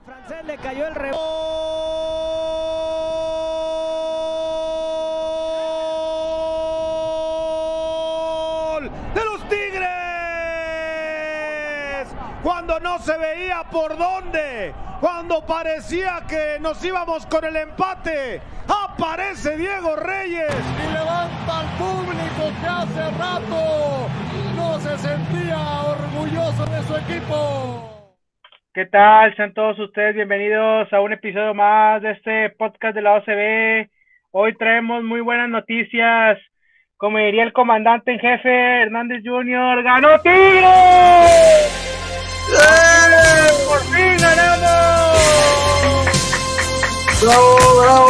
El francés le cayó el rebote. de los Tigres. Cuando no se veía por dónde, cuando parecía que nos íbamos con el empate, aparece Diego Reyes. Y levanta al público que hace rato no se sentía orgulloso de su equipo. ¿Qué tal? Sean todos ustedes bienvenidos a un episodio más de este podcast de la OCB. Hoy traemos muy buenas noticias. Como diría el comandante en jefe Hernández Jr., ¡ganó Tigres! ¡Por fin ganamos! ¡Bravo, bravo!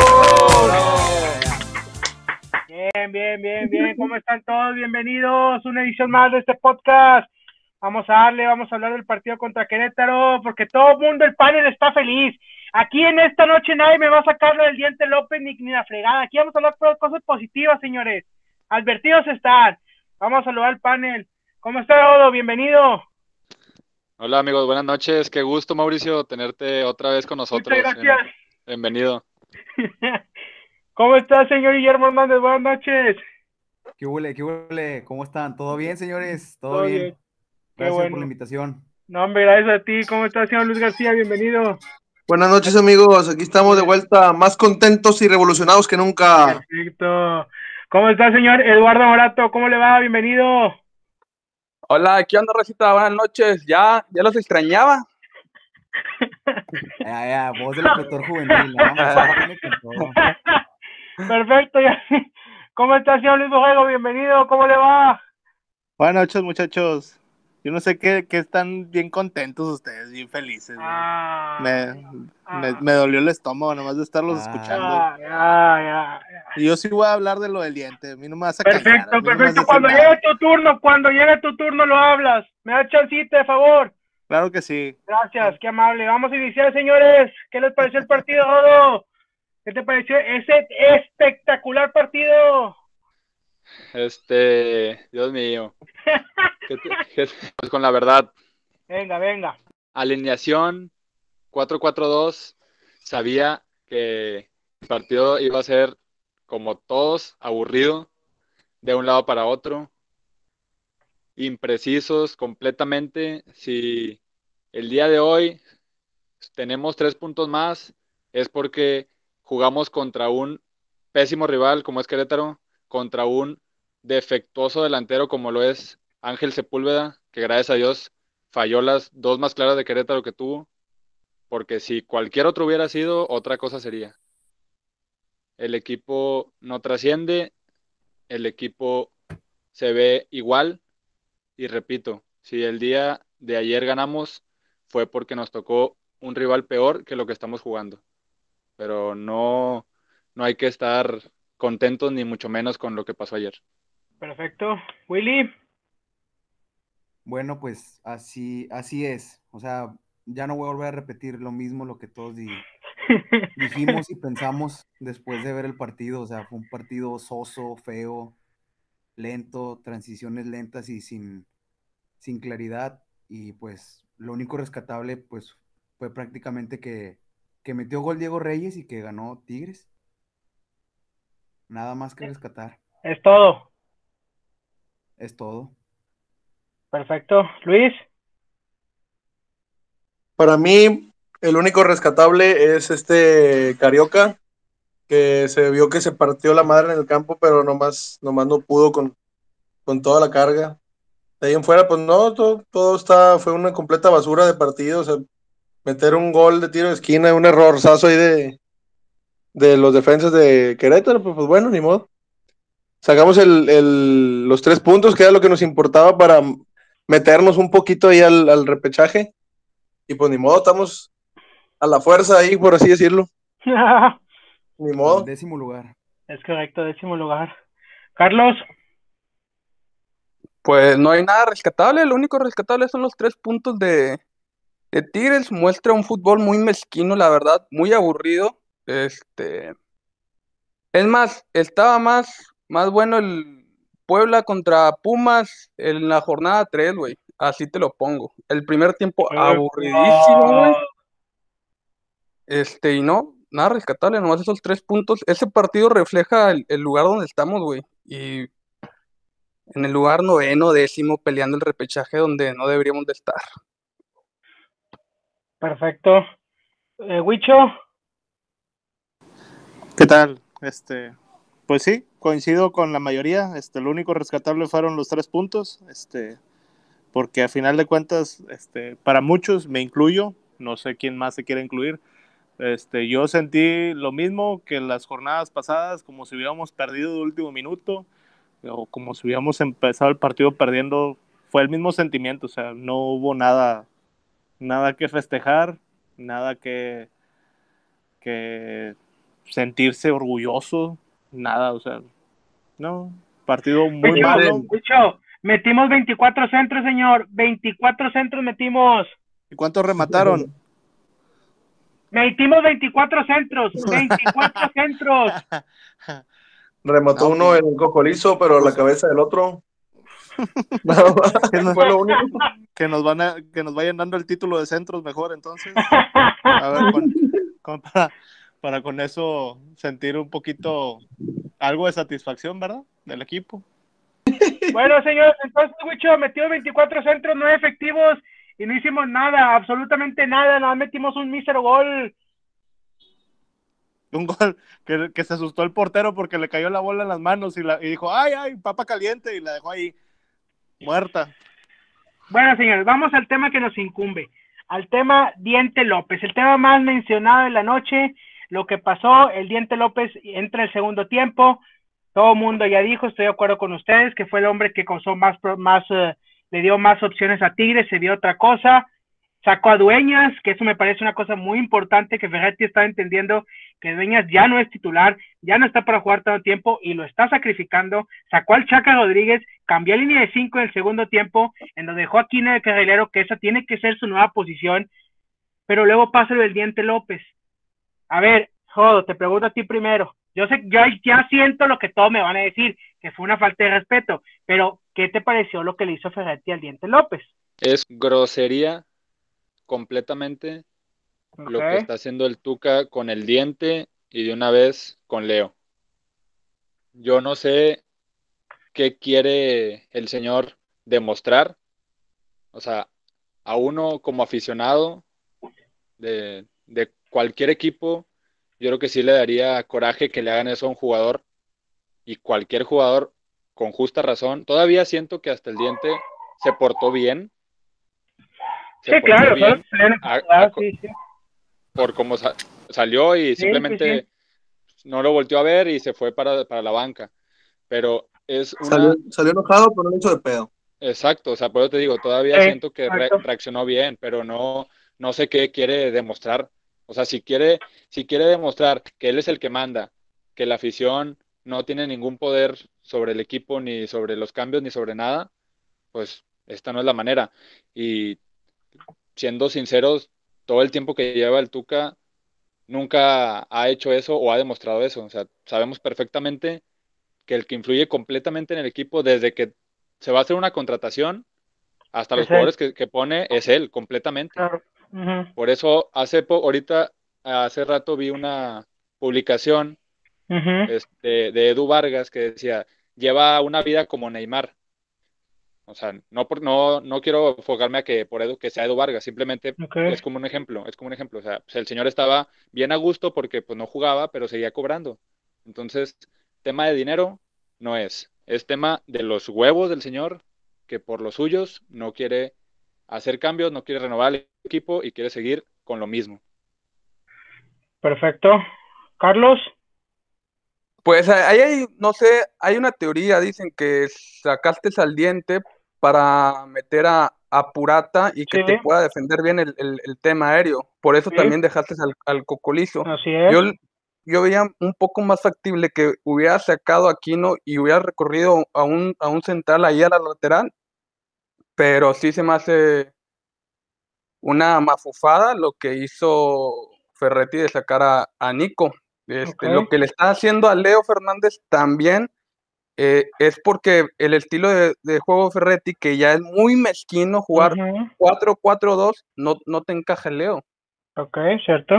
Bien, bien, bien, bien. ¿Cómo están todos? Bienvenidos a una edición más de este podcast. Vamos a darle, vamos a hablar del partido contra Querétaro, porque todo el mundo, el panel está feliz. Aquí en esta noche nadie me va a sacar del diente López ni, ni la fregada. Aquí vamos a hablar de cosas positivas, señores. Advertidos están. Vamos a saludar al panel. ¿Cómo está, Odo? Bienvenido. Hola, amigos. Buenas noches. Qué gusto, Mauricio, tenerte otra vez con nosotros. Muchas gracias. Bienvenido. ¿Cómo está, señor Guillermo Hernández? Buenas noches. ¿Qué huele? ¿Qué huele? ¿Cómo están? ¿Todo bien, señores? ¿Todo, Todo bien? bien. Gracias bueno. por la invitación. No, hombre, gracias a ti. ¿Cómo está, señor Luis García? Bienvenido. Buenas noches amigos, aquí estamos de vuelta más contentos y revolucionados que nunca. Perfecto. ¿Cómo está, señor Eduardo Morato? ¿Cómo le va? Bienvenido. Hola, ¿qué onda, Racita? Buenas noches. Ya, ya los extrañaba. Ya, ya, voz del locutor juvenil. ¿no? Perfecto. ya. ¿Cómo está, señor Luis Borrego? Bienvenido. ¿Cómo le va? Buenas noches, muchachos. Yo no sé qué, qué están bien contentos ustedes, bien felices. Ah, me, ah. me, me dolió el estómago nomás de estarlos Ah. escuchando. ah, ya, ya, ya. Y yo sí voy a hablar de lo del diente. A mí no me vas a callar, Perfecto, no perfecto. Cuando nada. llegue tu turno, cuando llegue tu turno lo hablas. Me da chancita, de favor. Claro que sí. Gracias, qué amable. Vamos a iniciar, señores. ¿Qué les pareció el partido, Rodo? ¿Qué te pareció ese espectacular partido? Este, Dios mío. ¿Qué te- qué- Pues con la verdad, Venga, venga. alineación 4-4-2, sabía que el partido iba a ser como todos, aburrido, de un lado para otro, imprecisos completamente. Si el día de hoy tenemos tres puntos más, es porque jugamos contra un pésimo rival como es Querétaro, contra un defectuoso delantero como lo es Ángel Sepúlveda, que gracias a Dios falló las dos más claras de Querétaro que tuvo, porque si cualquier otro hubiera sido, otra cosa sería. El equipo no trasciende, el equipo se ve igual, y repito, si el día de ayer ganamos, fue porque nos tocó un rival peor que lo que estamos jugando. Pero no, no hay que estar contentos ni mucho menos con lo que pasó ayer. Perfecto. Willy. Bueno, pues así, así es. O sea, ya no voy a volver a repetir lo mismo, lo que todos di- dijimos y pensamos después de ver el partido. O sea, fue un partido soso, feo, lento, transiciones lentas y sin, sin claridad. Y pues lo único rescatable pues fue prácticamente que, que metió gol Diego Reyes y que ganó Tigres. Nada más que rescatar. es todo. Es todo. Perfecto. Luis. Para mí, el único rescatable es este Carioca, que se vio que se partió la madre en el campo, pero nomás, nomás no pudo con, con toda la carga. De ahí en fuera, pues no, todo, todo está, fue una completa basura de partido. O sea, meter un gol de tiro de esquina, un errorzazo ahí de, de los defensas de Querétaro, pues, pues bueno, ni modo. Sacamos el, el- los tres puntos, que era lo que nos importaba para meternos un poquito ahí al, al repechaje. Y pues ni modo, estamos a la fuerza ahí, por así decirlo. Ni modo. Décimo lugar. es correcto, décimo lugar. Carlos. Pues no hay nada rescatable. Lo único rescatable son los tres puntos de, de Tigres. Muestra un fútbol muy mezquino, la verdad, muy aburrido. Este. Es más, estaba más, más bueno el Puebla contra Pumas en la jornada 3, güey. Así te lo pongo. El primer tiempo aburridísimo, güey. Este, y no, nada rescatable, nomás esos tres puntos. Ese partido refleja el, el lugar donde estamos, güey. Y en el lugar noveno, décimo, peleando el repechaje donde no deberíamos de estar. Perfecto. Eh, Huicho, ¿Qué tal? Este, pues sí, coincido con la mayoría. Este, lo único rescatable fueron los tres puntos. Este, porque a final de cuentas, este, para muchos, me incluyo, no sé quién más se quiere incluir. Este, yo sentí lo mismo que las jornadas pasadas, como si hubiéramos perdido de último minuto, o como si hubiéramos empezado el partido perdiendo. Fue el mismo sentimiento, o sea, no hubo nada, nada que festejar, nada que, que sentirse orgulloso, nada, o sea, no, partido muy Huicho, malo. Huicho, metimos 24 centros, señor. 24 centros metimos. ¿Y cuántos remataron? Metimos 24 centros. 24 centros. Remató No, uno pues- en cocolizo, pero la cabeza del otro. Que nos, Fue lo único. que nos van a, que nos vayan dando el título de centros mejor entonces. A ver, con- con- para, para con eso sentir un poquito algo de satisfacción, ¿verdad? Del equipo. Bueno, señor, entonces, Huicho, metió 24 centros no efectivos y no hicimos nada, absolutamente nada. Nada, metimos un mísero gol. Un gol que, que se asustó el portero porque le cayó la bola en las manos y, la, y dijo, ay, ay, papa caliente, y la dejó ahí muerta. Bueno, señores, vamos al tema que nos incumbe, al tema Diente López, el tema más mencionado de la noche, lo que pasó, el Diente López entra el segundo tiempo, todo el mundo ya dijo, estoy de acuerdo con ustedes, que fue el hombre que causó más, más eh, le dio más opciones a Tigres, se vio otra cosa, sacó a Dueñas, que eso me parece una cosa muy importante, que Ferretti está entendiendo que Dueñas ya no es titular, ya no está para jugar todo tiempo y lo está sacrificando, sacó al Chaca Rodríguez, cambió línea de cinco en el segundo tiempo, en donde dejó a Quino de carrilero, que esa tiene que ser su nueva posición, pero luego pasa del Diente López. A ver, Jodo, te pregunto a ti primero. Yo sé, yo ya siento lo que todos me van a decir, que fue una falta de respeto, pero ¿qué te pareció lo que le hizo Ferretti al Diente López? Es grosería completamente lo que está haciendo el Tuca con el diente y de una vez con Leo. Yo no sé qué quiere el señor demostrar. O sea, a uno como aficionado de, de cualquier equipo, yo creo que sí le daría coraje que le hagan eso a un jugador y cualquier jugador con justa razón. Todavía siento que hasta el diente se portó bien. Se Sí, portó claro, bien fue pleno, a- a- sí, sí. por cómo sa- salió y Sí, simplemente no lo volteó a ver y se fue para, para la banca. Pero es una... Salió, salió enojado, pero no hizo de pedo. Exacto, o sea, por eso te digo, todavía Sí, siento que re- reaccionó bien, pero no, no sé qué quiere demostrar. O sea, si quiere, si quiere demostrar que él es el que manda, que la afición no tiene ningún poder sobre el equipo, ni sobre los cambios, ni sobre nada, pues esta no es la manera. Y siendo sinceros, todo el tiempo que lleva el Tuca nunca ha hecho eso o ha demostrado eso. O sea, sabemos perfectamente que el que influye completamente en el equipo desde que se va a hacer una contratación hasta los jugadores que, que pone es él completamente. Claro. Por eso hace po- ahorita hace rato vi una publicación este, de Edu Vargas que decía lleva una vida como Neymar. O sea, no por, no, no quiero enfocarme a que por Edu que sea Edu Vargas, simplemente es como un ejemplo, es como un ejemplo. O sea, pues el señor estaba bien a gusto porque pues no jugaba, pero seguía cobrando. Entonces, tema de dinero no es. Es tema de los huevos del señor que por los suyos no quiere hacer cambios, no quiere renovar el equipo y quiere seguir con lo mismo. Perfecto. Carlos. Pues ahí hay, no sé, hay una teoría, dicen que sacaste al diente para meter a, a Purata y que Sí. te pueda defender bien el, el- el tema aéreo. Por eso Sí. también dejaste al, al Cocolizo. Así es. Yo, yo veía un poco más factible que hubiera sacado a Aquino y hubiera recorrido a un, a un central ahí a la lateral, pero sí se me hace una mafufada lo que hizo Ferretti de sacar a, a Nico. Este. Lo que le está haciendo a Leo Fernández también eh, es porque el estilo de, de juego Ferretti, que ya es muy mezquino jugar Ujú. 4-4-2, no, no te encaja Leo. Ok, cierto.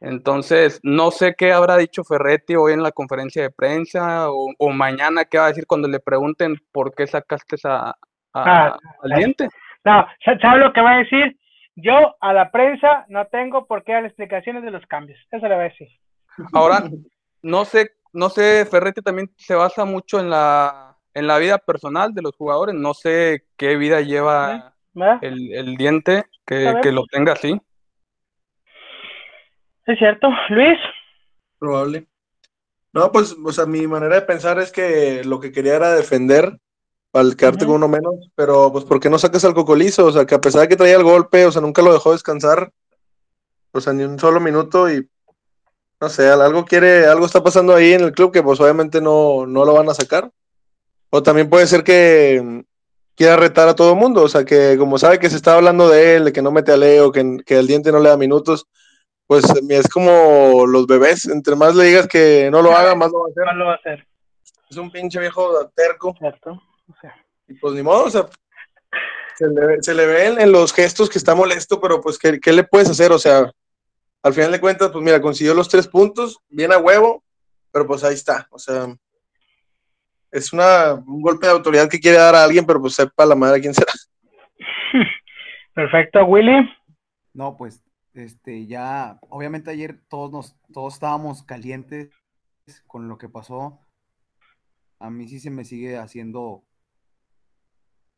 Entonces, no sé qué habrá dicho Ferretti hoy en la conferencia de prensa o, o mañana qué va a decir cuando le pregunten por qué sacaste a, a- Ah, al diente. No, sa- ¿sabe lo que va a decir? Yo a la prensa no tengo por qué dar explicaciones de los cambios. Eso le va a decir. Ahora, no sé, no sé, Ferretti también se basa mucho en la, en la vida personal de los jugadores. No sé qué vida lleva el, el diente que, que lo tenga así. Es cierto. Luis, Probable. No, pues, o sea, mi manera de pensar es que lo que quería era defender al quedarte con uno menos, pero pues, ¿por qué no sacas al Cocolizo? O sea, que a pesar de que traía el golpe, o sea, nunca lo dejó descansar, o sea, ni un solo minuto y no sé, algo quiere, algo está pasando ahí en el club que pues obviamente no, no lo van a sacar. O también puede ser que mm, quiera retar a todo el mundo, o sea, que como sabe que se está hablando de él, de que no mete a Leo, que, que el diente no le da minutos, pues es como los bebés, entre más le digas que no lo haga, más lo va a hacer. ¿cuál lo va a hacer? Es un pinche viejo terco. ¿Cierto? O sea, Y pues ni modo, o sea, se le, ve- se le ve en, en los gestos que está molesto, pero pues, ¿qué, qué le puedes hacer? O sea, al final de cuentas, pues mira, consiguió los tres puntos, bien a huevo, pero pues ahí está. O sea, es una, un golpe de autoridad que quiere dar a alguien, pero pues sepa la madre quién será. perfecto, Willy. No, pues, este, ya, obviamente ayer todos nos, todos estábamos calientes con lo que pasó. A mí sí se me sigue haciendo,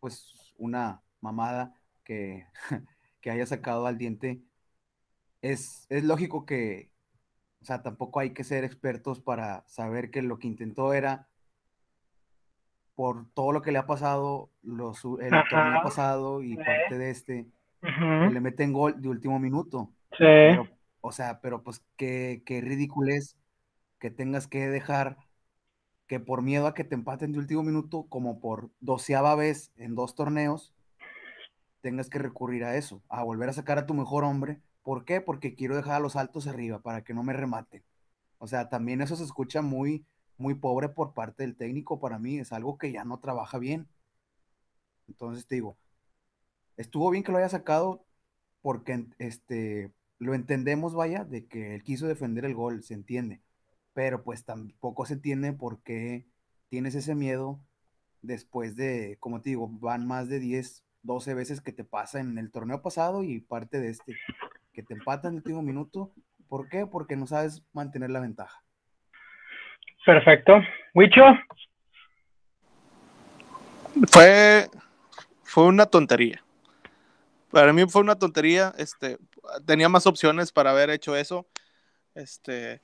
pues, una mamada que, que haya sacado al diente. Es, es lógico que, o sea, tampoco hay que ser expertos para saber que lo que intentó era, por todo lo que le ha pasado, los, el Ajá. torneo pasado y Sí. parte de este, que le meten gol de último minuto. Sí. Pero, o sea, pero pues qué, qué ridículo es que tengas que dejar que por miedo a que te empaten de último minuto, como por doceava vez en dos torneos, tengas que recurrir a eso, a volver a sacar a tu mejor hombre. ¿Por qué? Porque quiero dejar a los altos arriba para que no me rematen. O sea, también eso se escucha muy, muy pobre por parte del técnico para mí, es algo que ya no trabaja bien. Entonces te digo, estuvo bien que lo haya sacado porque este, lo entendemos, vaya, de que él quiso defender el gol, se entiende, pero pues tampoco se entiende por qué tienes ese miedo después de, como te digo, van más de 10, 12 veces que te pasa en el torneo pasado y parte de este, que te empatan en el último minuto. ¿Por qué? Porque no sabes mantener la ventaja. Perfecto. Wicho, Fue, fue una tontería. Para mí fue una tontería. Este, tenía más opciones para haber hecho eso. Este,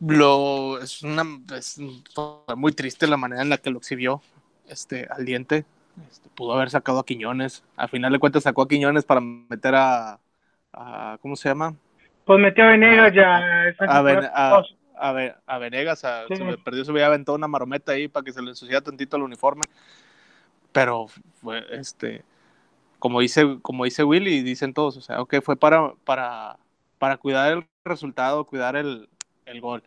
lo, es una, es- fue muy triste la manera en la que lo exhibió este, al diente. Este, pudo haber sacado a Quiñones. Al final de cuentas sacó a Quiñones para meter a, a ¿cómo se llama? pues metió a Venegas ya. A, a, Venegas, a- Sí. se me perdió, se había aventado una marometa ahí para que se le ensuciara tantito el uniforme. Pero fue este, como dice, como dice Willy, dicen todos, o sea, ok, fue para, para, para cuidar el resultado, cuidar el, el gol.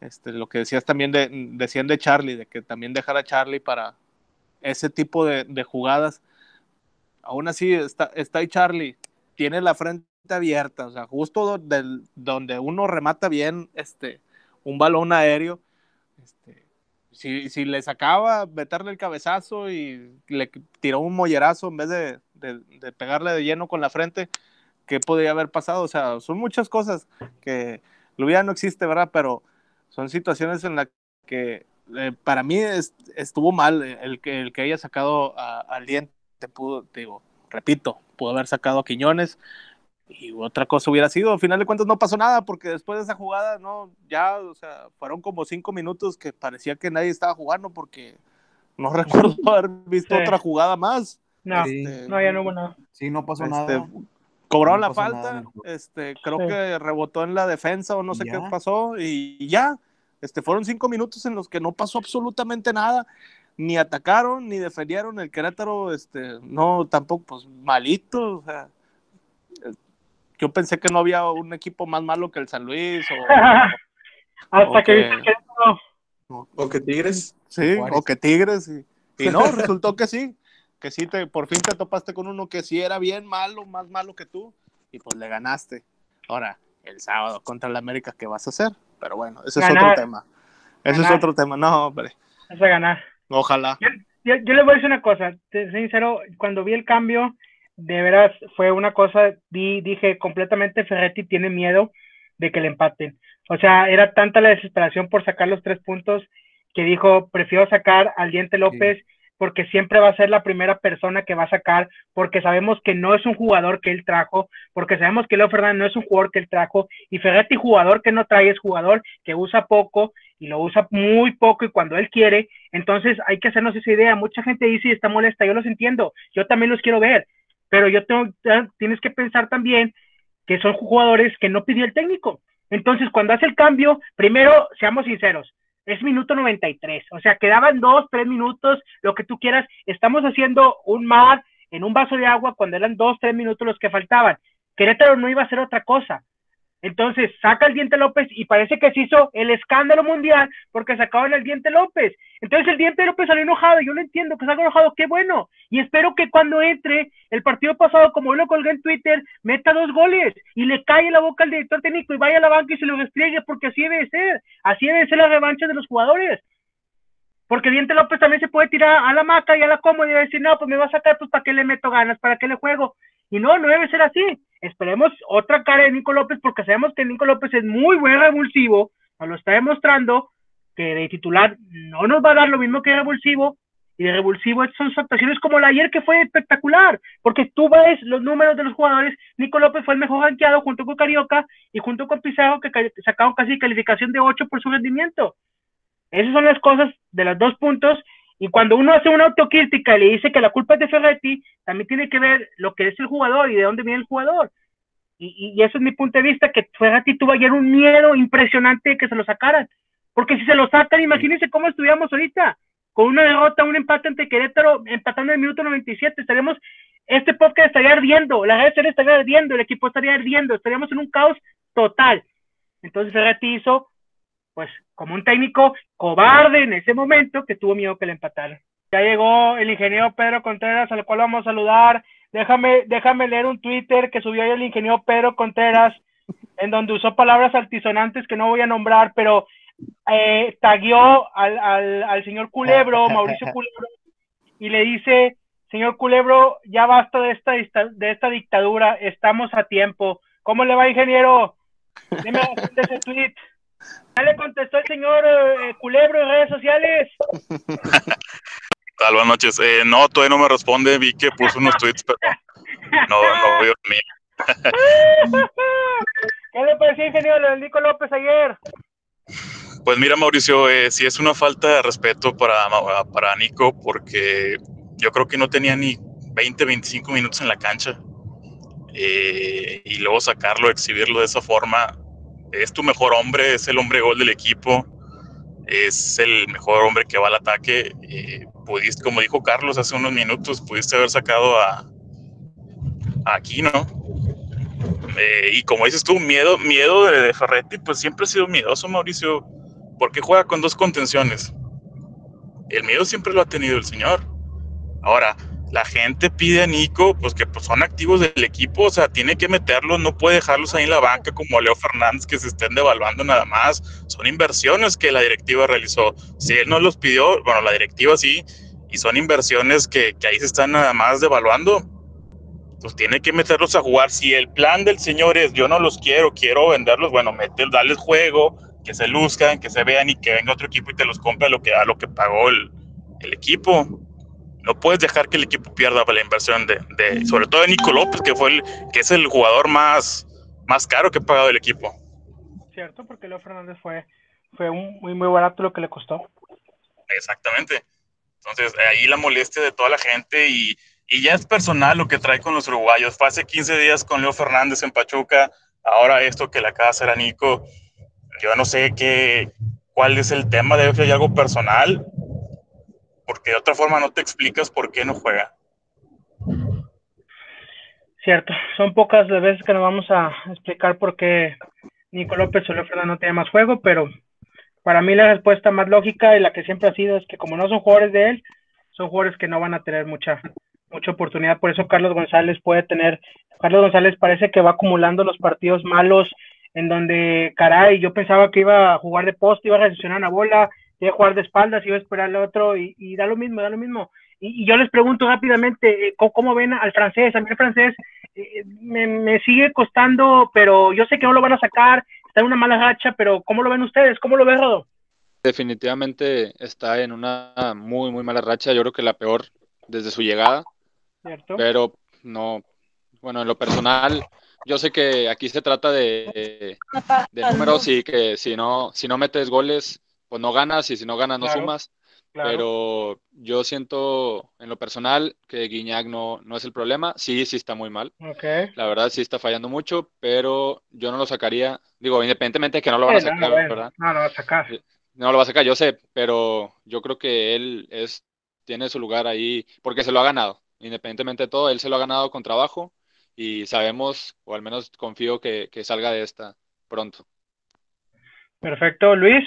Este, lo que decías también de, decían de Charlie, de que también dejar a Charlie para ese tipo de, de jugadas. Aún así está, está ahí Charlie, tiene la frente abierta, o sea, justo del- donde uno remata bien este, un balón aéreo. Este, si, si le sacaba meterle el cabezazo y le tiró un mollerazo en vez de, de- de pegarle de lleno con la frente, ¿qué podría haber pasado? O sea, son muchas cosas que lo ya no existe, ¿verdad? Pero son situaciones en las que eh, para mí es- estuvo mal el que, el que haya sacado a- al diente, pudo, digo, repito, pudo haber sacado a Quiñones y otra cosa hubiera sido, al final de cuentas no pasó nada porque después de esa jugada, no, ya, o sea, fueron como cinco minutos que parecía que nadie estaba jugando porque no recuerdo haber visto Sí. otra jugada más. No. Este, no, ya no hubo nada. Sí, no pasó este, nada. Cobraron No la falta, este, creo Sí. que rebotó en la defensa o no sé qué pasó y ya, este, fueron cinco minutos en los que no pasó absolutamente nada, ni atacaron ni defendieron el Querétaro, este, no, tampoco, pues malito, o sea, eh, yo pensé que no había un equipo más malo que el San Luis o, Hasta Ok. que viste que no. O que Tigres. sí, o que Tigres y, y no, resultó que sí, que sí te, por fin te topaste con uno que sí era bien malo, más malo que tú y pues le ganaste. Ahora, el sábado contra el América, ¿qué vas a hacer? Pero bueno, ese es otro tema. Ese es otro tema. No, hombre. Vas a ganar. Ojalá. Yo, yo le voy a decir una cosa, te soy sincero, cuando vi el cambio, de veras fue una cosa, di- dije completamente Ferretti tiene miedo de que le empaten. O sea, era tanta la desesperación por sacar los tres puntos que dijo, prefiero sacar al Diente López porque siempre va a ser la primera persona que va a sacar, porque sabemos que no es un jugador que él trajo, porque sabemos que Leo Fernández no es un jugador que él trajo, y Ferretti jugador que no trae es jugador que usa poco y lo usa muy poco y cuando él quiere, entonces hay que hacernos esa idea. Mucha gente dice está molesta, yo los entiendo, yo también los quiero ver, pero yo tengo, tienes que pensar también que son jugadores que no pidió el técnico. Entonces, cuando hace el cambio, primero, seamos sinceros, es minuto 93, o sea, quedaban dos, tres minutos, lo que tú quieras, estamos haciendo un mar en un vaso de agua cuando eran dos, tres minutos los que faltaban. Querétaro no iba a hacer otra cosa. Entonces saca el Diente López y parece que se hizo el escándalo mundial porque sacaban el Diente López. Entonces el Diente López salió enojado, yo lo entiendo, que salga enojado, qué bueno. Y espero que cuando entre el partido pasado, como yo lo colgué en Twitter, meta dos goles y le cae la boca al director técnico y vaya a la banca y se lo despliegue porque así debe ser. Así debe ser la revancha de los jugadores. Porque Diente López también se puede tirar a la maca y a la cómoda y decir, no, pues me va a sacar, pues para qué le meto ganas, para qué le juego. Y no, no debe ser así. Esperemos otra cara de Nico López porque sabemos que Nico López es muy buen revulsivo, nos lo está demostrando que de titular no nos va a dar lo mismo que de revulsivo y de revulsivo son actuaciones como la ayer que fue espectacular, porque tú ves los números de los jugadores, Nico López fue el mejor rankeado junto con Carioca y junto con Pizarro que ca- sacaron casi calificación de 8 por su rendimiento. Esas son las cosas de los dos puntos. Y cuando uno hace una autocrítica y le dice que la culpa es de Ferretti, también tiene que ver lo que es el jugador y de dónde viene el jugador. Y, y, eso es mi punto de vista, que Ferretti tuvo ayer un miedo impresionante de que se lo sacaran. Porque si se lo sacan, imagínense cómo estuviéramos ahorita. Con una derrota, un empate ante Querétaro, empatando en el minuto 97, estaríamos, este podcast estaría ardiendo, la red estaría ardiendo, el equipo estaría ardiendo, estaríamos en un caos total. Entonces Ferretti hizo pues como un técnico cobarde en ese momento que tuvo miedo que le empataran. Ya llegó el ingeniero Pedro Contreras, al cual vamos a saludar. Déjame, déjame leer un Twitter que subió el ingeniero Pedro Contreras, en donde usó palabras altisonantes que no voy a nombrar, pero eh, tagueó al, al, al señor Culebro, Mauricio Culebro, y le dice, señor Culebro, ya basta de esta, de esta dictadura, estamos a tiempo. ¿Cómo le va, ingeniero? Dime de ese tweet. Ya le contestó el señor eh, Culebro en redes sociales. tal? Buenas noches. Eh, no, todavía no me responde. Vi que puso unos tweets, pero no, no veo ni. ¿Qué le pareció, ingeniero, lo del Nico López ayer? Pues mira, Mauricio, eh, sí es una falta de respeto para, para Nico, porque yo creo que no tenía ni 20, 25 minutos en la cancha. Eh, y luego sacarlo, exhibirlo de esa forma. Es tu mejor hombre, es el hombre gol del equipo, es el mejor hombre que va al ataque. Eh, pudiste, como dijo Carlos hace unos minutos, pudiste haber sacado a, a Aquino. Eh, y como dices tú, miedo, miedo de, Ferretti, pues siempre ha sido miedoso, Mauricio, porque juega con dos contenciones. El miedo siempre lo ha tenido el señor. Ahora, la gente pide a Nico, pues que pues, son activos del equipo, o sea, tiene que meterlos, no puede dejarlos ahí en la banca como Leo Fernández que se estén devaluando nada más. Son inversiones que la directiva realizó. Si él no los pidió, bueno, la directiva sí, y son inversiones que, que ahí se están nada más devaluando pues tiene que meterlos a jugar. Si el plan del señor es yo no los quiero, quiero venderlos, bueno, meter, darles juego, que se luzcan, que se vean y que venga otro equipo y te los compre a lo que, a lo que pagó el equipo. No puedes dejar que el equipo pierda la inversión de, de, sobre todo de Nico López, que fue el, que es el jugador más, más caro que ha pagado el equipo. Cierto, porque Leo Fernández fue, fue un, muy, muy barato lo que le costó. Exactamente. Entonces, ahí la molestia de toda la gente y, y ya es personal lo que trae con los uruguayos. Fue hace 15 días con Leo Fernández en Pachuca, ahora esto que le acaba de hacer a Nico. Yo no sé qué, cuál es el tema, debe ser algo personal, porque de otra forma no te explicas por qué no juega. Cierto, son pocas las veces que nos vamos a explicar por qué Nico López Fernández no tiene más juego, pero para mí la respuesta más lógica y la que siempre ha sido es que como no son jugadores de él, son jugadores que no van a tener mucha mucha oportunidad, por eso Carlos González puede tener, Carlos González parece que va acumulando los partidos malos en donde, caray, yo pensaba que iba a jugar de poste, iba a recepcionar una bola, a jugar de espaldas, iba a esperar al otro y, y da lo mismo, da lo mismo. Y, y yo les pregunto rápidamente, eh, ¿cómo, cómo ven al francés? A mí el francés eh, me, me sigue costando, pero yo sé que no lo van a sacar, está en una mala racha, pero ¿cómo lo ven ustedes? ¿Cómo lo ven, Rodo? Definitivamente está en una muy, muy mala racha. Yo creo que la peor desde su llegada. ¿Cierto? Pero no, bueno, en lo personal, yo sé que aquí se trata de, de números y que si no, si no metes goles, pues no ganas y si no ganas no Claro, sumas. Claro. Pero yo siento en lo personal que Guiñac no, no es el problema. Sí, sí está muy mal. La verdad sí está fallando mucho, pero yo no lo sacaría. Digo, independientemente de que no lo van a no, sacar, ¿verdad? No, no va a sacar. No lo va a sacar, yo sé, pero yo creo que él es, tiene su lugar ahí porque se lo ha ganado. Independientemente de todo, él se lo ha ganado con trabajo y sabemos, o al menos confío que, que salga de esta pronto. Perfecto, Luis.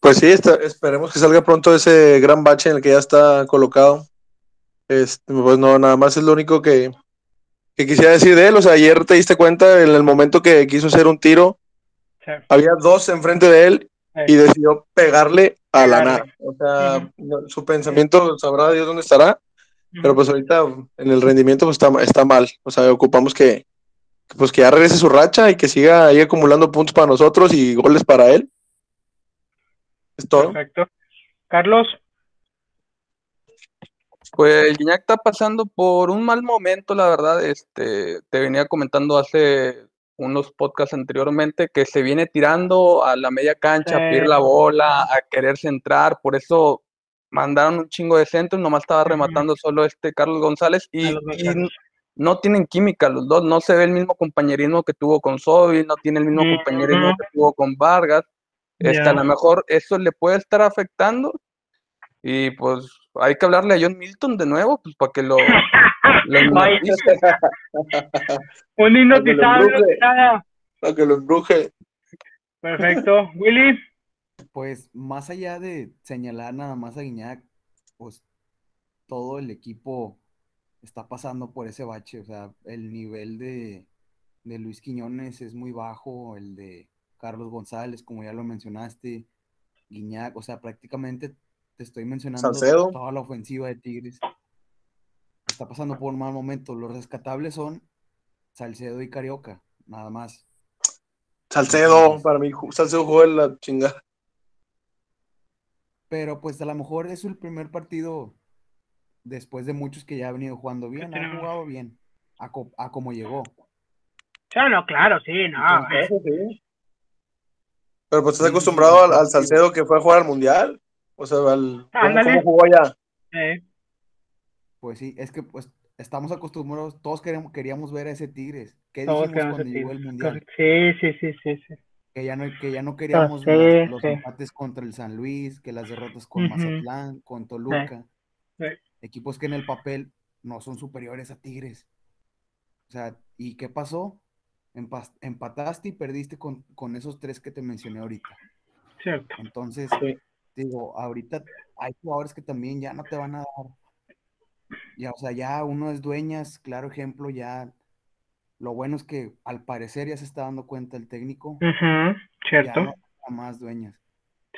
Pues sí, está- esperemos que salga pronto ese gran bache en el que ya está colocado. Este, pues no, nada más es lo único que, que quisiera decir de él. O sea, ayer te diste cuenta en el momento que quiso hacer un tiro, Sí. había dos enfrente de él y decidió pegarle a la nada. O sea, su pensamiento sabrá Dios dónde estará, pero pues ahorita en el rendimiento pues está, está mal. O sea, ocupamos que, que, pues que ya regrese su racha y que siga ahí acumulando puntos para nosotros y goles para él. Es todo. Perfecto. Carlos. Pues Guiñac está pasando por un mal momento, la verdad. Este, te venía comentando hace unos podcasts anteriormente que se viene tirando a la media cancha, a pedir la bola, a querer centrar, por eso mandaron un chingo de centros, nomás estaba rematando solo este Carlos González y, no tienen química los dos, no se ve el mismo compañerismo que tuvo con Sobi, no tiene el mismo compañerismo que tuvo con Vargas. Este, Ya. a lo mejor eso le puede estar afectando y pues hay que hablarle a John Milton de nuevo, pues para que lo, lo. Un Para que lo hipnotizado. Para que lo embruje. Perfecto. Willy. Pues más allá de señalar nada más a Guiñac, pues todo el equipo está pasando por ese bache. O sea, el nivel de, de Luis Quiñones es muy bajo, el de Carlos González, como ya lo mencionaste, Guiñac, o sea, prácticamente te estoy mencionando Salcedo. toda la ofensiva de Tigres. Está pasando por un mal momento. Los rescatables son Salcedo y Carioca, nada más. Salcedo, para mí, Salcedo jugó en la chingada. Pero pues a lo mejor es el primer partido después de muchos que ya ha venido jugando bien, ha jugado bien, a, co- a como llegó. Ah, no, claro, sí, no. Entonces, Pero pues estás acostumbrado al, sí. al Salcedo que fue a jugar al Mundial. O sea, al, ¿cómo, jugó allá? Eh, Pues sí, es que pues estamos acostumbrados, todos queremos, queríamos ver a ese Tigres. ¿Qué todos dijimos cuando llegó el. Mundial? Sí, sí, sí, sí, sí. Que ya no, que ya no queríamos sí, las- los sí. empates contra el San Luis, que las derrotas con. Mazatlán, con Toluca. sí. Equipos que en el papel no son superiores a Tigres. O sea, ¿y qué pasó? Empataste y perdiste con, con esos tres que te mencioné ahorita. Cierto. Entonces, Sí. digo, ahorita hay jugadores que también ya no te van a dar. Ya, o sea, ya uno es dueñas, claro ejemplo, ya. Lo bueno es que al parecer ya se está dando cuenta el técnico, Ujú, ya Cierto. no más dueñas.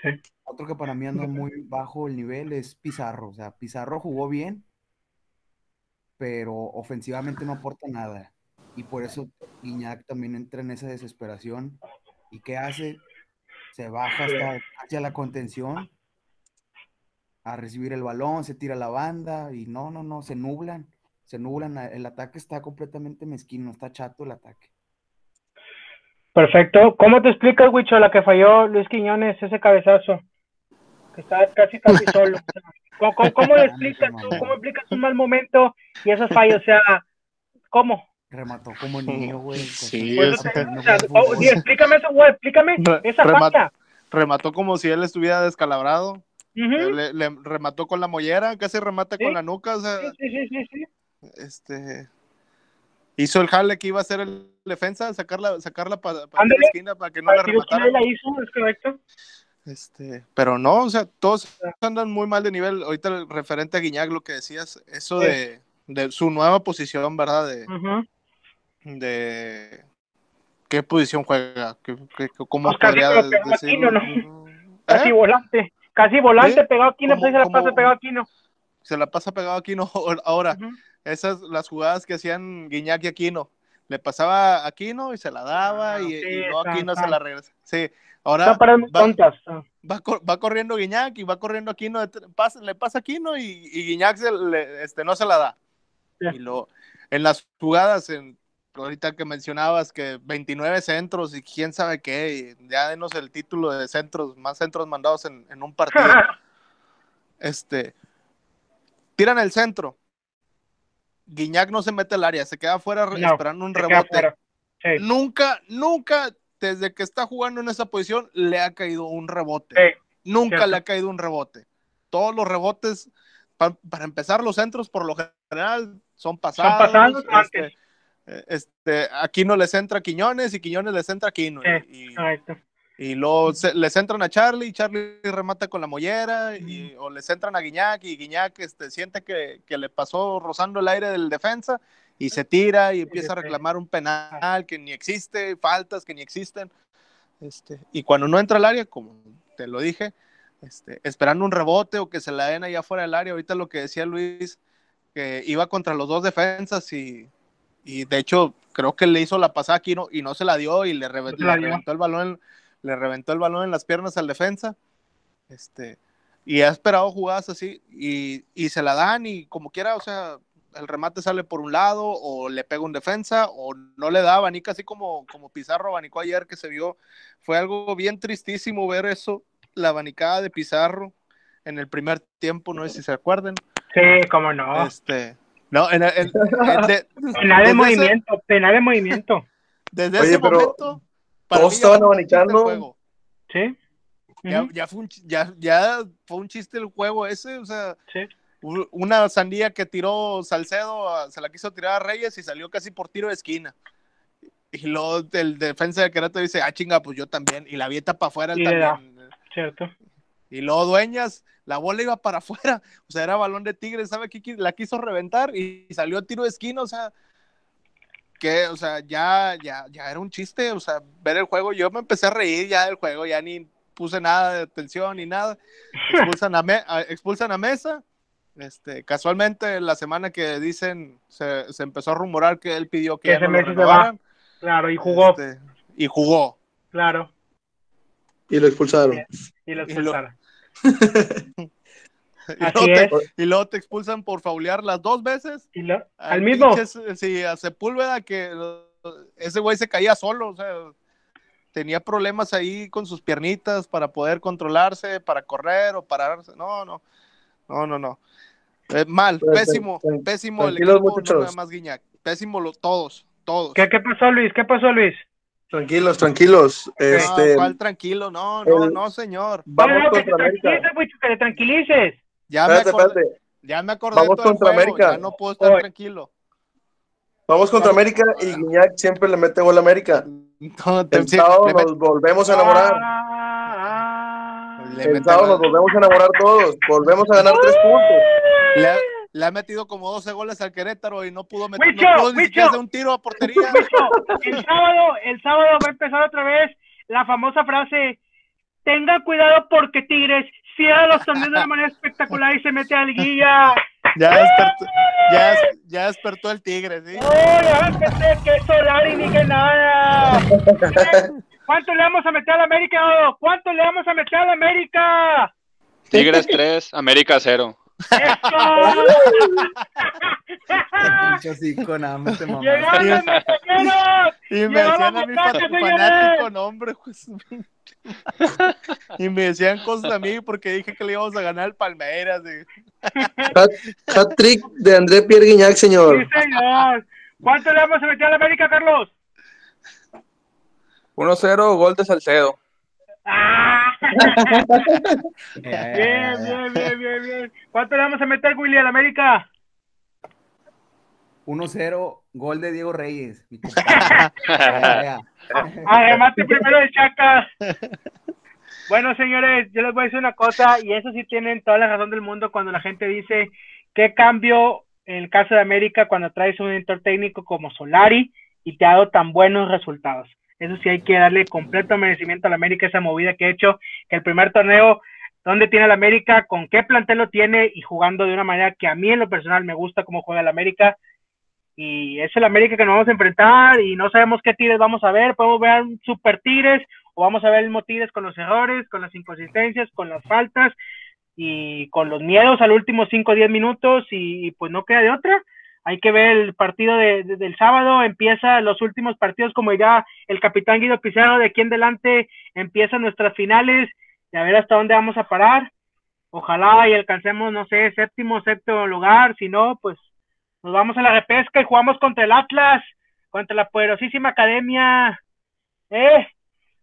Sí. Otro que para mí anda muy bajo el nivel es Pizarro. O sea, Pizarro jugó bien, pero ofensivamente no aporta nada. Y por eso Guiñac también entra en esa desesperación. ¿Y qué hace? Se baja hasta hacia la contención a recibir el balón, se tira la banda y no, no, no, se nublan. Se nublan. El ataque está completamente mezquino, está chato el ataque. Perfecto. ¿Cómo te explicas, Wicho, la que falló Luis Quiñones, ese cabezazo? Que estaba casi, casi solo. ¿Cómo, cómo, cómo le explicas tú? ¿Cómo explicas un mal momento y esas fallas? O sea, ¿cómo? Remató como niño, güey. Sí, es- no o sea, oh, sí, explícame eso, güey, explícame Re- esa remat-. Remató como si él estuviera descalabrado. Ujú. Le, le remató con la mollera, casi remata Sí. con la nuca. O sea, Sí, sí, sí, sí, sí. este. Hizo el jale que iba a hacer el defensa, sacarla, sacarla para la esquina para que no la rematara. la hizo, es correcto. Este, pero no, o sea, todos andan muy mal de nivel. Ahorita el referente a Guiñac, lo que decías, eso Sí. de, de su nueva posición, ¿verdad? De. De qué posición juega, ¿Qué, qué- cómo Pues casi podría? Aquino, ¿no? ¿Eh? volante. Casi volante pegado aquí, no Como- se la pasa pegado aquí, no. Se la pasa pegado a Aquino ahora. Esas las jugadas que hacían Guiñac y Aquino. Le pasaba a Aquino y se la daba Ah, y, sí, y Aquino se la regresa. Sí, ahora va. Ah. va, va corriendo Guiñac y va corriendo Aquino, pasa- le pasa a Aquino y, y Guiñac se le- este, no se la da. Sí. Y lo, en las jugadas, en, ahorita que mencionabas que 29 centros y quién sabe qué, y ya denos el título de centros, más centros mandados en, en un partido. este, tiran el centro. Guiñac no se mete al área, se queda afuera No, esperando un rebote. Sí, Nunca, nunca, desde que está jugando en esa posición, le ha caído un rebote. sí. Nunca cierto. le ha caído un rebote. Todos los rebotes, pa- para empezar, los centros por lo general son pasados. pasados este, este, Aquino les entra a Quiñones y Quiñones les entra a Aquino. Y, y- y luego se- les entran a Charlie, y Charlie remata con la mollera, y, o les entran a Guiñac, y Guiñac este, siente que, que le pasó rozando el aire del defensa, y se tira y empieza a reclamar un penal que ni existe, faltas que ni existen. Este, y cuando no entra al área, como te lo dije, este, esperando un rebote o que se la den allá fuera del área, ahorita lo que decía Luis, que iba contra los dos defensas y, y de hecho creo que le hizo la pasada aquí no, y no se la dio y le, reventó el balón le reventó el balón en las piernas al defensa. Este y ha esperado jugadas así y, y se la dan y como quiera o sea el remate sale por un lado o le pega un defensa o no le da abanica así como, como Pizarro abanicó ayer que se vio. Fue algo bien tristísimo ver eso la abanicada de Pizarro en el primer tiempo no sé si se acuerdan. Sí, cómo no. este no en el- en- en- de- Penal de movimiento, penal de movimiento. desde Oye, ese pero momento para todos estaban fue un chiste el abanicando. Sí. Ya, ya fue un, ya, ya fue un chiste el juego ese, o sea, Sí. una sandía que tiró Salcedo, a- se la quiso tirar a Reyes y salió casi por tiro de esquina. Y luego el defensa de Querétaro dice, ah, chinga, pues yo también. Y la avienta para afuera él también. Cierto. Y luego Dueñas, la bola iba para afuera. O sea, era balón de Tigres, ¿sabe qué? La quiso reventar y salió a tiro de esquina, o sea, que, o sea, ya, ya, ya era un chiste, o sea, ver el juego. Yo me empecé a reír ya del juego, ya ni puse nada de atención ni nada. Expulsan a, Me- a- expulsan a Mesa. Este, casualmente, la semana que dicen, se, se empezó a rumorar que él pidió que, ese no se va. Claro, y jugó. Este, y jugó. Claro. Y lo expulsaron. Y lo Y lo- expulsaron. Y Así luego, te, es. y luego te expulsan por faulear las dos veces. Y lo- al mismo. pinche- sí, a Sepúlveda que eh, ese güey se caía solo, o sea, tenía problemas ahí con sus piernitas para poder controlarse, para correr o pararse. No, no, no, no, no. Eh, mal, Pues, pésimo, tran- pésimo el equipo, no nada más Guiñac. Pésimo lo- todos, todos. ¿Qué, ¿Qué pasó, Luis? ¿Qué pasó, Luis? Tranquilos, tranquilos. No, Este, ¿cuál tranquilo? No, no, el- no, señor. vamos No, no, que te contra América. Wicho, que te tranquilices. Ya me acordé, espérate. ya me acordé Vamos de todo el contra juego, América. ya no puedo estar Oye. tranquilo. Vamos contra América y Guiñac siempre le mete gol a América. No, El sábado nos volvemos a enamorar. Ah, El mete sábado nos volvemos a enamorar todos. Volvemos a ganar tres puntos. Le le ha metido como 12 goles al Querétaro y no pudo meter Huicho, no pudo ni siquiera hacer un tiro a portería. Wicho, el sábado, el sábado va a empezar otra vez la famosa frase: Tenga cuidado porque Tigres cierra los torneos de una manera espectacular y se mete al guía. Ya despertó, ya, ya despertó el Tigre, ¿sí? ¡Oh, ya empecé! ¡Que Solari ni que nada! ¿Cuánto le vamos a meter a la América? Dodo? ¿Cuánto le vamos a meter a la América? Tigres 3, América 0. ¡Llegaron los mexicanos! Y me decían a mi fanático nombre, pues. Y me decían cosas a mí porque dije que le íbamos a ganar al Palmeiras. y- Hat, hat trick de André Pierre Guignac, señor. Sí, señor. ¿Cuánto le vamos a meter a la América, Carlos? 1-0, gol de Salcedo. Bien, bien, bien, bien, bien. ¿Cuánto le vamos a meter, Willy, a la América? 1-0, gol de Diego Reyes. Además, primero de Chaca. Bueno, señores, yo les voy a decir una cosa, y eso sí tienen toda la razón del mundo cuando la gente dice qué cambio en el caso de América cuando traes un director técnico como Solari y te ha dado tan buenos resultados. Eso sí hay que darle completo merecimiento a la América, esa movida que ha hecho, el primer torneo, ¿dónde tiene la América? ¿Con qué plantel lo tiene? Y jugando de una manera que a mí en lo personal me gusta cómo juega la América. Y es el América que nos vamos a enfrentar y no sabemos qué Tigres vamos a ver. Podemos ver un super Tigres o vamos a ver el mismo con los errores, con las inconsistencias, con las faltas y con los miedos al último 5 o 10 minutos y, pues no queda de otra. Hay que ver el partido de, del sábado, empieza los últimos partidos como ya el capitán Guido Pizarro de aquí en adelante empiezan nuestras finales y a ver hasta dónde vamos a parar. Ojalá y alcancemos, no sé, séptimo, séptimo lugar, si no, pues nos vamos a la repesca y jugamos contra el Atlas, contra la poderosísima academia. Eh,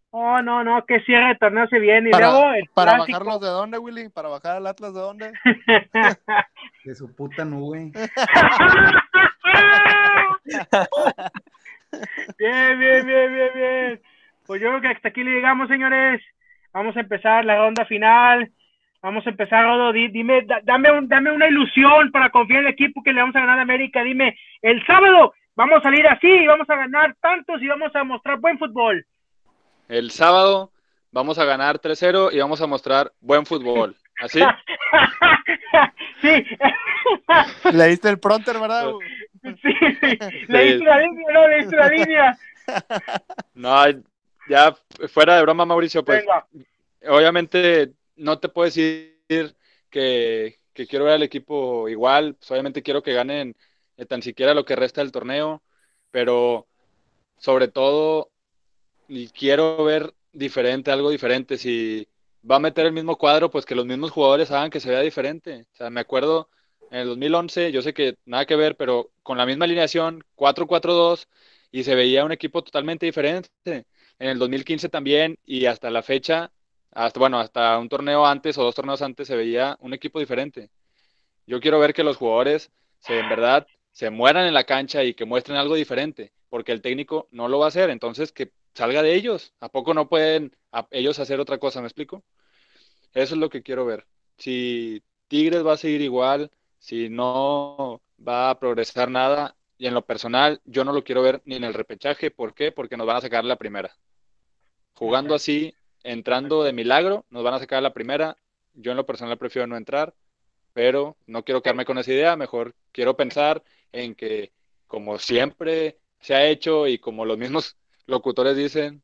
oh, no, no, que cierre de torneo se viene. Y Para, luego el ¿Para bajarlos de dónde, Willy? ¿Para bajar al Atlas de dónde? De su puta nube. bien, bien, bien, bien, bien. Pues yo creo que hasta aquí le llegamos, señores. Vamos a empezar la ronda final. Vamos a empezar, Rodo. Di- dime, da- dame, un, dame una ilusión para confiar en el equipo que le vamos a ganar a América. Dime, el sábado vamos a salir así, y vamos a ganar tantos y vamos a mostrar buen fútbol. El sábado vamos a ganar 3-0 y vamos a mostrar buen fútbol. ¿Así? sí. Leíste el pronter, ¿verdad? sí, leíste la línea, no, leíste la línea. No, ya fuera de broma, Mauricio, pues Venga. obviamente no te puedo decir que, que quiero ver al equipo igual, pues obviamente quiero que ganen eh, tan siquiera lo que resta del torneo, pero sobre todo quiero ver diferente, algo diferente. Si va a meter el mismo cuadro, pues que los mismos jugadores hagan que se vea diferente. O sea, me acuerdo en el 2011, yo sé que nada que ver, pero con la misma alineación, 4-4-2, y se veía un equipo totalmente diferente. En el 2015 también, y hasta la fecha, hasta, bueno, hasta un torneo antes o dos torneos antes se veía un equipo diferente. Yo quiero ver que los jugadores se, en verdad se mueran en la cancha y que muestren algo diferente, porque el técnico no lo va a hacer, entonces que salga de ellos. ¿A poco no pueden ellos hacer otra cosa? ¿Me explico? Eso es lo que quiero ver. Si Tigres va a seguir igual, si no va a progresar nada, y en lo personal, yo no lo quiero ver ni en el repechaje. ¿Por qué? Porque nos van a sacar la primera. Jugando así, entrando de milagro, nos van a sacar la primera. Yo en lo personal prefiero no entrar, pero no quiero quedarme con esa idea. Mejor quiero pensar en que, como siempre se ha hecho y como los mismos locutores dicen,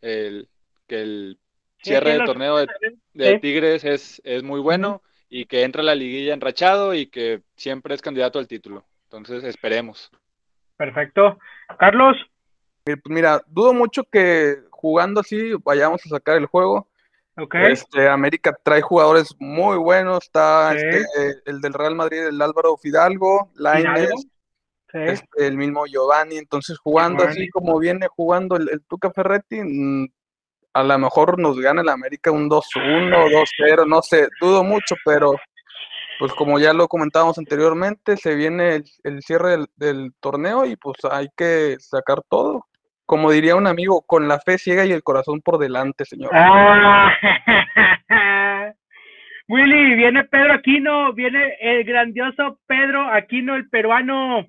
el, que el cierre sí, del los- torneo de, de Sí. Tigres es, es muy bueno y que entra a la liguilla enrachado y que siempre es candidato al título. Entonces, esperemos. Perfecto. Carlos. Eh, pues mira, dudo mucho que jugando así vayamos a sacar el juego. Ok. Este, América trae jugadores muy buenos. Está Sí. este, el del Real Madrid, el Álvaro Fidalgo, Lainez. Sí. este, el mismo Giovanni. Entonces, jugando Giovanni. así como viene jugando el, el Tuca Ferretti, mm, a lo mejor nos gana el América un 2-1, 2-0, no sé, dudo mucho, pero pues como ya lo comentábamos anteriormente, se viene el, el cierre del, del torneo y pues hay que sacar todo. Como diría un amigo, con la fe ciega y el corazón por delante, señor. Ah. Willy, viene Pedro Aquino, viene el grandioso Pedro Aquino, el peruano.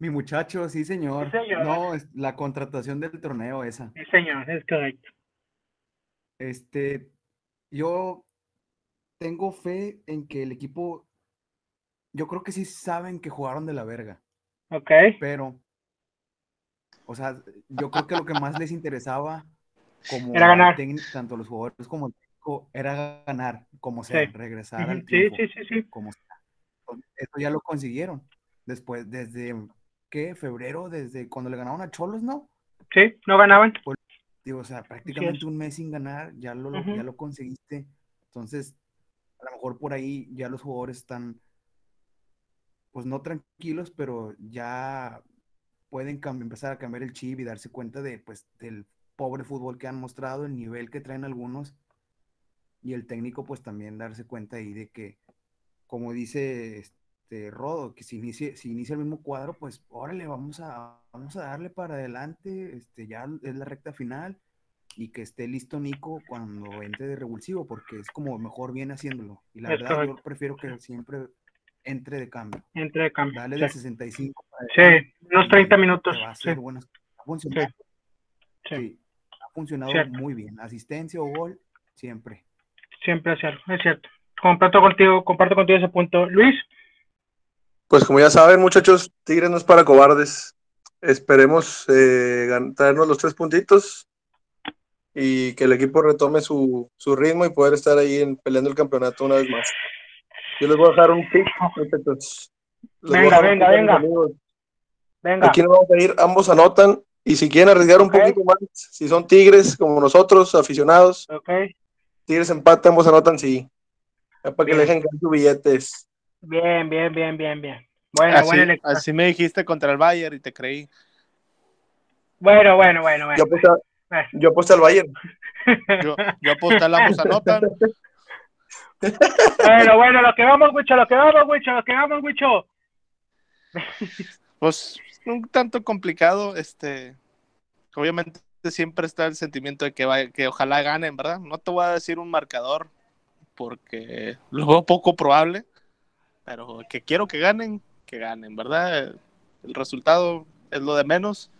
Mi muchacho, sí, señor. Sí, señor. No, es la contratación del torneo esa. Sí, señor, es correcto. Este, yo tengo fe en que el equipo, yo creo que sí saben que jugaron de la verga, Ok. pero, o sea, yo creo que lo que más les interesaba, como Era ganar. tanto los jugadores como el técnico, era ganar, como sea, Sí. regresar al Sí, triunfo, sí, sí, sí. como sea. Entonces, Eso ya lo consiguieron. Después, desde, ¿qué? Febrero, desde cuando le ganaron a Cholos, ¿no? Sí, no ganaban. Digo, o sea, prácticamente un mes sin ganar, ya lo, lo- Ujú. ya lo conseguiste. Entonces, a lo mejor por ahí ya los jugadores están, pues no tranquilos, pero ya pueden empezar a cambiar el chip y darse cuenta de, pues, del pobre fútbol que han mostrado, el nivel que traen algunos, y el técnico, pues también darse cuenta ahí de que, como dice este Rodo, que si inicia, si inicia el mismo cuadro, pues órale, vamos a, vamos a darle para adelante, este, ya es la recta final, y que esté listo Nico cuando entre de revulsivo, porque es como mejor viene haciéndolo. Y la Es verdad, correcto. yo prefiero que siempre entre de cambio. Entre de cambio. Dale Sí. de 65. para Sí, unos y 30 minutos. va a Sí. hacer buenas- Ha funcionado. Sí. Sí, ha funcionado Cierto. muy bien. Asistencia o gol, siempre. Siempre es cierto, es cierto. Comparto contigo, comparto contigo ese punto. Luis, Pues como ya saben, muchachos, Tigres no es para cobardes. Esperemos eh, traernos los tres puntitos y que el equipo retome su, su ritmo y poder estar ahí en, peleando el campeonato una vez más. Yo les voy a dejar un tip, muchachos. Venga, venga, tip venga. amigos. venga. Aquí nos vamos a ir, ambos anotan. Y si quieren arriesgar un poquito más, si son Tigres como nosotros, aficionados, Ok, Tigres empate, ambos anotan, sí. Ya para que le dejen caer sus billetes. Bien, bien, bien, bien, bien. Bueno, Así, buena lectura. así me dijiste contra el Bayern y te creí. Bueno, bueno, bueno, bueno. Yo Bueno. yo aposté al Bayern. Yo, yo aposté al ambos anotan. Bueno, bueno, lo que vamos, Wicho, lo que vamos, Wicho, lo que vamos, Wicho. Pues un tanto complicado, este, obviamente siempre está el sentimiento de que, vaya- que ojalá ganen, ¿verdad? No te voy a decir un marcador porque lo veo poco probable, pero que quiero que ganen, que ganen, ¿verdad? El resultado es lo de menos.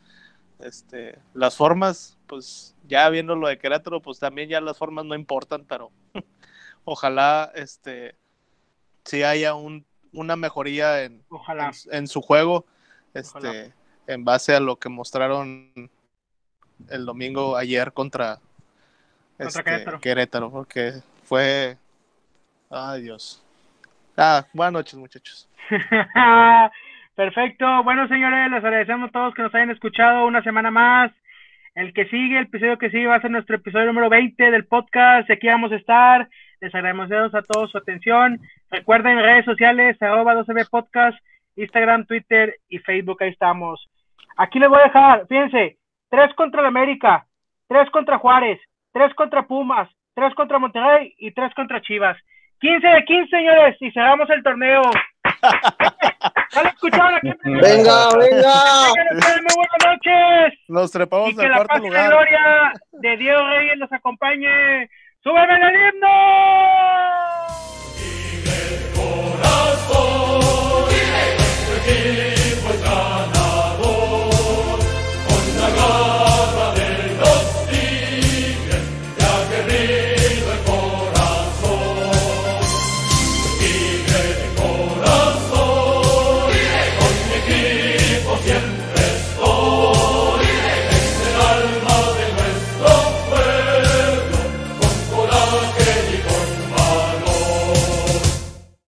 Este, las formas, pues ya viendo lo de Querétaro, pues también ya las formas no importan, pero ojalá este sí haya un, una mejoría en, Ojalá. en, en su juego, Ojalá. este, en base a lo que mostraron el domingo ayer contra, Contra este, Querétaro. Querétaro, porque fue, ay Dios. Ah, buenas noches muchachos. Perfecto. Bueno, señores, les agradecemos a todos que nos hayan escuchado una semana más. El que sigue, el episodio que sigue va a ser nuestro episodio número 20 del podcast. Aquí vamos a estar. Les agradecemos a todos su atención. Recuerden redes sociales, arroba 12B Podcast, Instagram, Twitter y Facebook. Ahí estamos. Aquí les voy a dejar, fíjense, tres contra el América, tres contra Juárez, tres contra Pumas, tres contra Monterrey y tres contra Chivas. 15 de 15, señores, y cerramos el torneo. ¿Ya lo escucharon aquí? Venga, venga. Muy buenas noches. Nos trepamos Y que al la paz y la gloria de Dios Reyes los acompañe. ¡Súbeme el himno! corazón.